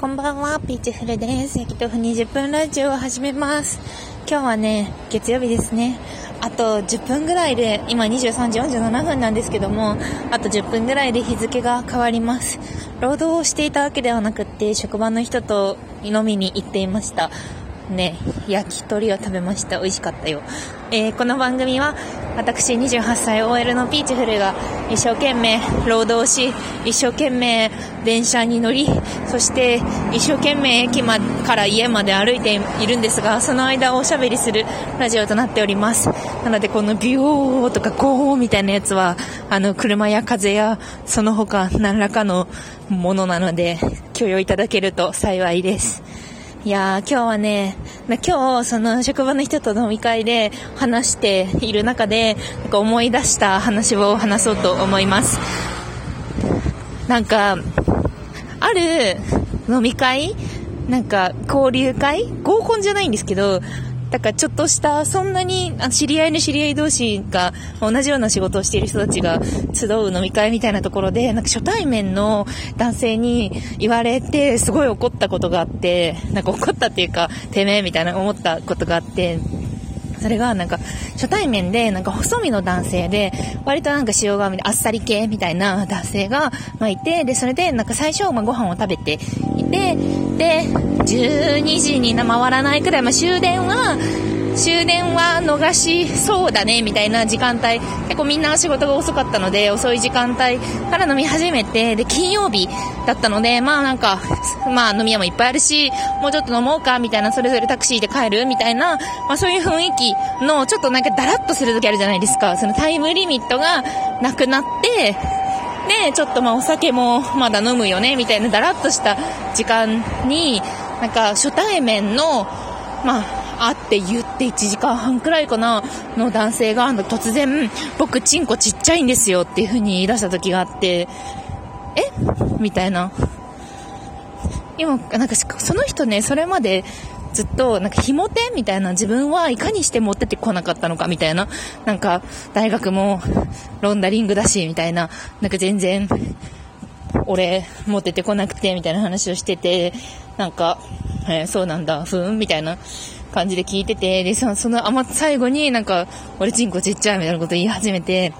こんばんは、ピーチフルです。焼き豆腐20分ラジオを始めます。今日はね、月曜日ですね。あと10分ぐらいで、今23時47分なんですけども、あと10分ぐらいで日付が変わります。労働をしていたわけではなくって、職場の人と飲みに行っていました。ね、焼き鳥を食べました。美味しかったよ。えー、この番組は、私28歳 OL のピーチフルが一生懸命労働し、一生懸命電車に乗り、そして一生懸命駅まから家まで歩いているんですが、その間をおしゃべりするラジオとなっております。なのでこのビューとかゴーみたいなやつは、あの車や風やその他何らかのものなので、許容いただけると幸いです。いやー、今日はね、今日、その職場の人と飲み会で話している中で、なんか思い出した話を話そうと思います。なんか、ある飲み会なんか、交流会？合コンじゃないんですけど、だからちょっとした、そんなに知り合いの知り合い同士が同じような仕事をしている人たちが集う飲み会みたいなところで、なんか初対面の男性に言われて、すごい怒ったことがあって、なんか怒ったっていうか、てめえみたいな思ったことがあって、それがなんか初対面でなんか細身の男性で割となんか塩顔であっさり系みたいな男性がまあいてでそれでなんか最初まあご飯を食べていてで12時に回らないくらい、まあ、終電は終電は逃しそうだねみたいな時間帯。結構みんな仕事が遅かったので遅い時間帯から飲み始めてで金曜日だったのでまあなんかまあ飲み屋もいっぱいあるしもうちょっと飲もうかみたいなそれぞれタクシーで帰るみたいな、まあ、そういう雰囲気のちょっとなんかダラッとする時あるじゃないですか。そのタイムリミットがなくなってでちょっとまあお酒もまだ飲むよねみたいなダラッとした時間になんか初対面のまあ会って言って1時間半くらいかなの男性が突然僕チンコちっちゃいんですよっていう風に言い出した時があってえ？みたいな。今なんかその人ねそれまでずっとなんかひも手みたいな自分はいかにして持っててこなかったのかみたいな。なんか大学もロンダリングだしみたいな。なんか全然俺持っててこなくてみたいな話をしててなんか、えー、そうなんだふーんみたいな。感じで聞いてて、で、その、そのあま、最後になんか、俺チンコちっちゃいみたいなこと言い始めて、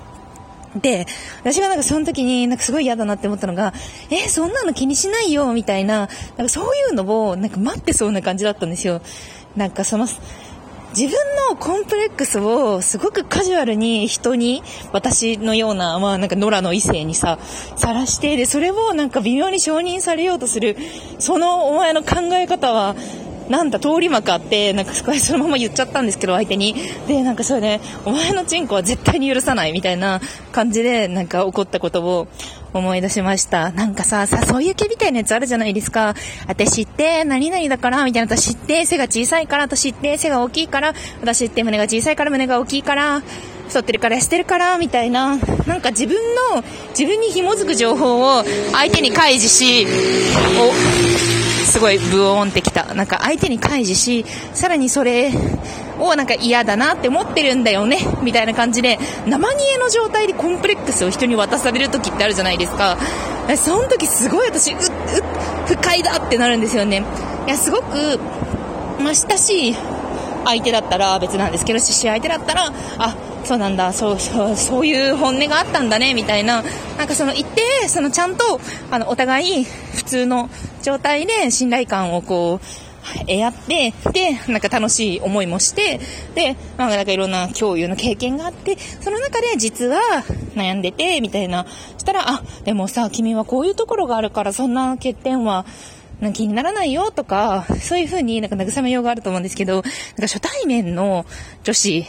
で、私がなんかその時になんかすごい嫌だなって思ったのが、えそんなの気にしないよ、みたいな、なんかそういうのをなんか待ってそうな感じだったんですよ。なんかその、自分のコンプレックスをすごくカジュアルに人に、私のような、まあなんか野良の異性にさ、さらして、で、それをなんか微妙に承認されようとする、そのお前の考え方は、なんだ、通り魔かって、なんかそのまま言っちゃったんですけど、相手に。で、なんかそれで、お前のチンコは絶対に許さないみたいな感じで、なんか怒ったことを思い出しました。なんかさ、さ、そういう系みたいなやつあるじゃないですか。私って、何々だから、みたいな。私って、背が小さいから、私って、背が大きいから、私って胸が小さいから、胸が大きいから、太ってるから痩せてるからみたいななんか自分の自分に紐づく情報を相手に開示しすごいブオーンってきた。なんか相手に開示し、さらにそれをなんか嫌だなって思ってるんだよね、みたいな感じで、生煮えの状態でコンプレックスを人に渡される時ってあるじゃないですか。その時すごい私、うっ、うっ、不快だってなるんですよね。いや、すごく、まあ、親しい相手だったら別なんですけど、し相手だったら、あ、そうなんだ、そう、そう、そういう本音があったんだね、みたいな、なんかその一定、そのちゃんと、あの、お互い普通の状態で信頼感をこう、得合って、で、なんか楽しい思いもして、で、まあなんかいろんな共有の経験があって、その中で実は悩んでて、みたいな、したら、あ、でもさ、君はこういうところがあるから、そんな欠点は、なんか気にならないよとか、そういう風になんか慰めようがあると思うんですけど、なんか初対面の女子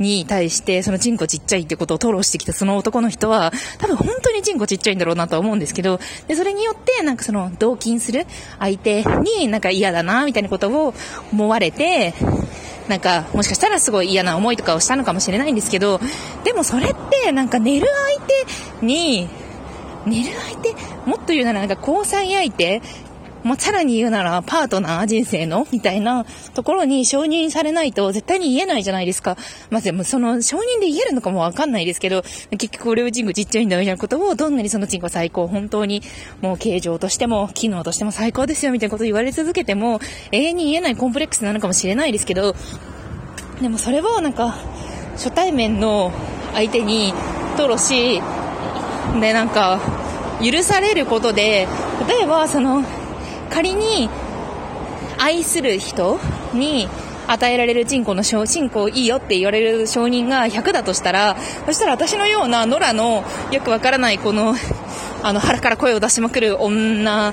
に対して、そのチンコちっちゃいってことを吐露してきたその男の人は、多分本当にチンコちっちゃいんだろうなとは思うんですけど、で、それによって、なんかその、同金する相手になんか嫌だな、みたいなことを思われて、なんか、もしかしたらすごい嫌な思いとかをしたのかもしれないんですけど、でもそれって、なんか寝る相手に、寝る相手もっと言うならなんか交際相手まあ、さらに言うなら、パートナー人生のみたいなところに承認されないと絶対に言えないじゃないですか。まあ、その承認で言えるのかもわかんないですけど、結局俺はチンコちっちゃいんだみたいなことを、どんなにそのチンコ最高、本当にもう形状としても、機能としても最高ですよみたいなことを言われ続けても、永遠に言えないコンプレックスなのかもしれないですけど、でもそれをなんか、初対面の相手に吐露し、でなんか、許されることで、例えばその、仮に、愛する人に与えられるチンコの承チンコいいよって言われる承認が100だとしたら、そしたら私のような野良のよくわからないこの、あの腹から声を出しまくる女、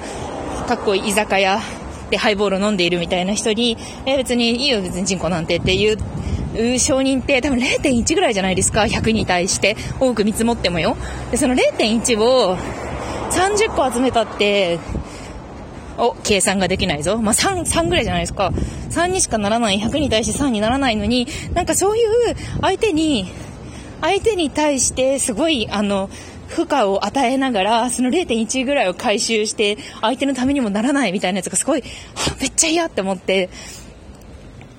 かっこいい居酒屋でハイボール飲んでいるみたいな人に、え別にいいよ別にチンコなんてっていう承認って多分0.1ぐらいじゃないですか、100に対して多く見積もってもよ。で、その0.1を30個集めたって、お、計算ができないぞ。まあ、3、3ぐらいじゃないですか。3にしかならない、100に対して3にならないのに、なんかそういう相手に、相手に対してすごい、あの、負荷を与えながら、その0.1ぐらいを回収して、相手のためにもならないみたいなやつがすごい、めっちゃ嫌って思って、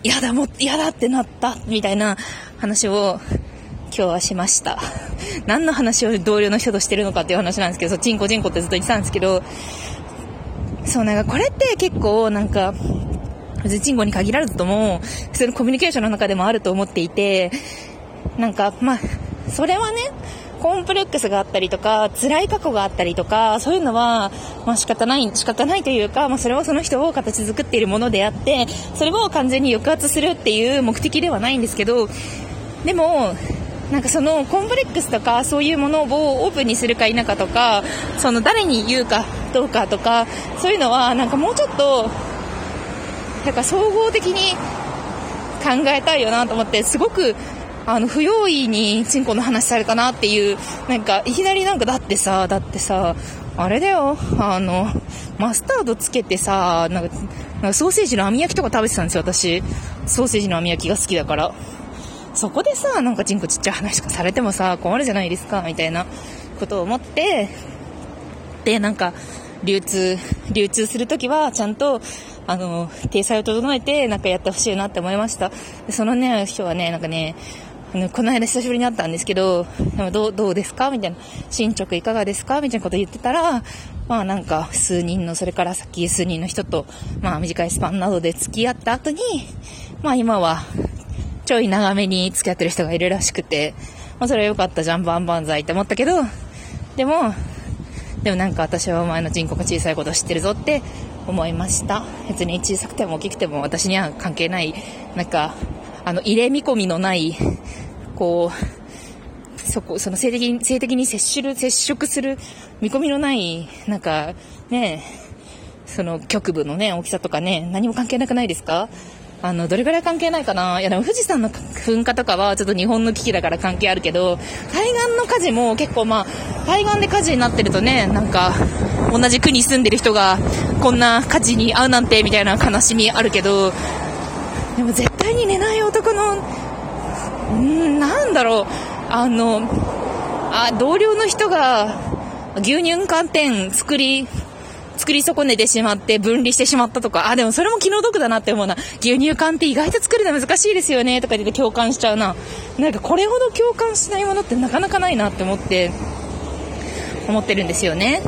嫌だ、も嫌だってなった、みたいな話を今日はしました。何の話を同僚の人としてるのかっていう話なんですけど、そう、チンコチンコってずっと言ってたんですけど、そう、なんかこれって結構なんか、別にチンコに限らずとも、普通のコミュニケーションの中でもあると思っていて、なんか、まあ、それはね、コンプレックスがあったりとか、辛い過去があったりとか、そういうのは、まあ仕方ない、仕方ないというか、まあそれはその人を形作っているものであって、それを完全に抑圧するっていう目的ではないんですけど、でも、なんかそのコンプレックスとかそういうものをオープンにするか否かとか、その誰に言うかどうかとか、そういうのはなんかもうちょっと、なんか総合的に考えたいよなと思って、すごくあの、不用意にチンコの話されたなっていう、なんか、いきなりなんか、だってさ、だってさ、あれだよ、あの、マスタードつけてさ、なんか、なんかソーセージの網焼きとか食べてたんですよ、私。ソーセージの網焼きが好きだから。そこでさ、なんかチンコちっちゃい話とかされてもさ、困るじゃないですか、みたいなことを思って、で、なんか、流通、流通するときは、ちゃんと、あの、体裁を整えて、なんかやってほしいなって思いました。そのね、人はね、なんかね、この間久しぶりに会ったんですけど、でもどう、どうですか？みたいな。進捗いかがですか？みたいなこと言ってたら、まあなんか数人の、それからさっき数人の人と、まあ短いスパンなどで付き合った後に、まあ今は、ちょい長めに付き合ってる人がいるらしくて、まあそれは良かったじゃん、バンバンザイって思ったけど、でも、でもなんか私はお前の人口が小さいことを知ってるぞって思いました。別に小さくても大きくても私には関係ない、なんか、あの、入れ見込みのない、こう、そこ、その性的に、性的に接する、接触する見込みのない、なんか、ね、その局部のね、大きさとかね、何も関係なくないですか？あの、どれぐらい関係ないかな。いや、でも富士山の噴火とかはちょっと日本の危機だから関係あるけど、海岸の火事も結構まあ、海岸で火事になってるとね、なんか、同じ国に住んでる人がこんな火事に遭うなんてみたいな悲しみあるけど、でも絶対に寝ない男の、んなんだろう、あの、あ、同僚の人が牛乳寒天作り、作り損ねてしまって分離してしまったとか、あ、でもそれも気の毒だなって思うな。牛乳缶って意外と作るの難しいですよねとか言って共感しちゃうな。なんかこれほど共感しないものってなかなかないなって思って、思ってるんですよね。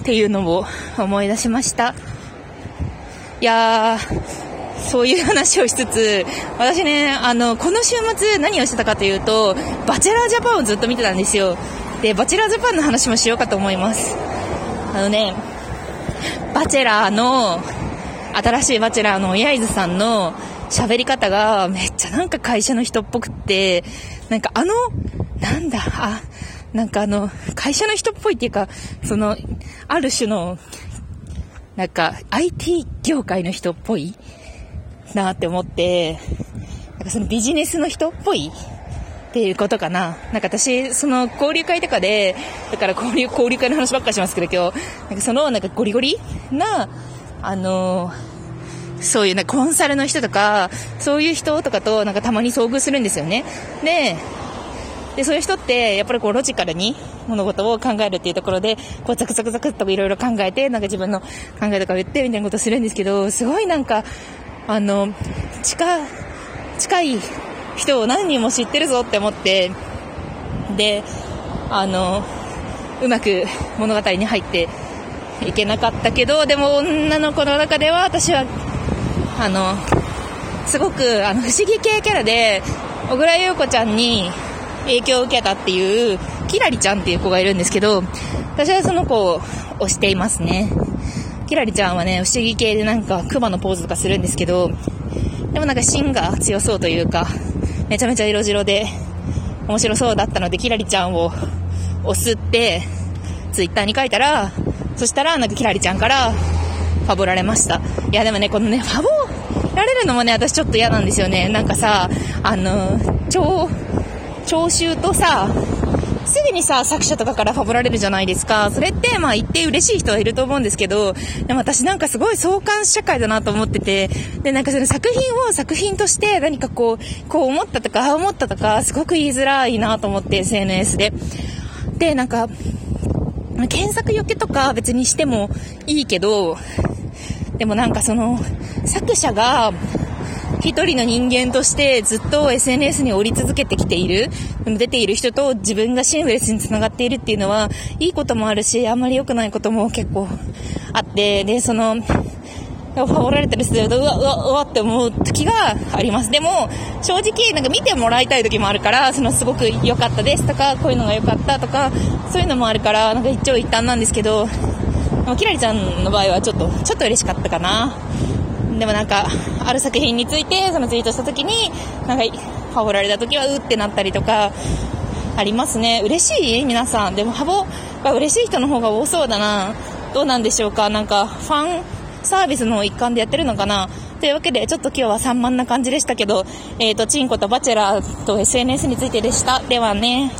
っていうのを思い出しました。いや、そういう話をしつつ、私ね、あの、この週末何をしてたかというと、バチェラージャパンをずっと見てたんですよ。で、バチェラージャパンの話もしようかと思います。あのね、バチェラーの、新しいバチェラーのヤイズさんの喋り方がめっちゃなんか会社の人っぽくって、なんかあの、なんだ、あ、なんかあの、会社の人っぽいっていうか、その、ある種の、なんか IT 業界の人っぽいなって思って、なんかそのビジネスの人っぽいっていうことかな。なんか私、その交流会とかで、だから交流、交流会の話ばっかしますけど今日、なんかそのなんかゴリゴリな、あのそういうなコンサルの人とか、そういう人とかとなんかたまに遭遇するんですよね。で、で、そういう人って、やっぱりこう、ロジカルに物事を考えるっていうところで、こう、ザクザクザクっといろいろ考えて、なんか自分の考えとか言ってみたいなことするんですけど、すごいなんか、あの、近、近い人を何人も知ってるぞって思って、で、あの、うまく物語に入っていけなかったけど、でも女の子の中では私は、あの、すごくあの不思議系キャラで、小倉優子ちゃんに影響を受けたっていう、キラリちゃんっていう子がいるんですけど、私はその子を推していますね。キラリちゃんはね、不思議系でなんか熊のポーズとかするんですけど、でもなんか芯が強そうというか、めちゃめちゃ色白で面白そうだったので、キラリちゃんを押すって、ツイッターに書いたら、そしたらなんかキラリちゃんからファボられました。いやでもね、このね、ファボられるのもね、私ちょっと嫌なんですよね。なんかさ、あの、超、聴衆とさ、すぐにさ、作者とかからファボられるじゃないですか。それって、まあ言って嬉しい人はいると思うんですけど、でも私なんかすごい相関社会だなと思ってて、で、なんかその作品を作品として何かこう、こう思ったとか、ああ思ったとか、すごく言いづらいなと思って、SNS で。で、なんか、検索よけとか別にしてもいいけど、でもなんかその、作者が、一人の人間としてずっと SNS に降り続けてきている、出ている人と自分がシームレスに繋がっているっていうのは、いいこともあるし、あんまり良くないことも結構あって、で、その、ファボられたりすると、うわ、うわ、うわって思う時があります。でも、正直、なんか見てもらいたい時もあるから、そのすごく良かったですとか、こういうのが良かったとか、そういうのもあるから、なんか一長一短なんですけど、キラリちゃんの場合はちょっと、ちょっと嬉しかったかな。でもなんか、ある作品について、そのツイートした時に、なんか、ハボられた時はうってなったりとか、ありますね。嬉しい？皆さん。でも、ハボが嬉しい人の方が多そうだな。どうなんでしょうか？なんか、ファンサービスの一環でやってるのかな？というわけで、ちょっと今日は散漫な感じでしたけど、えっ、ー、と、チンコとバチェラーと SNS についてでした。ではね。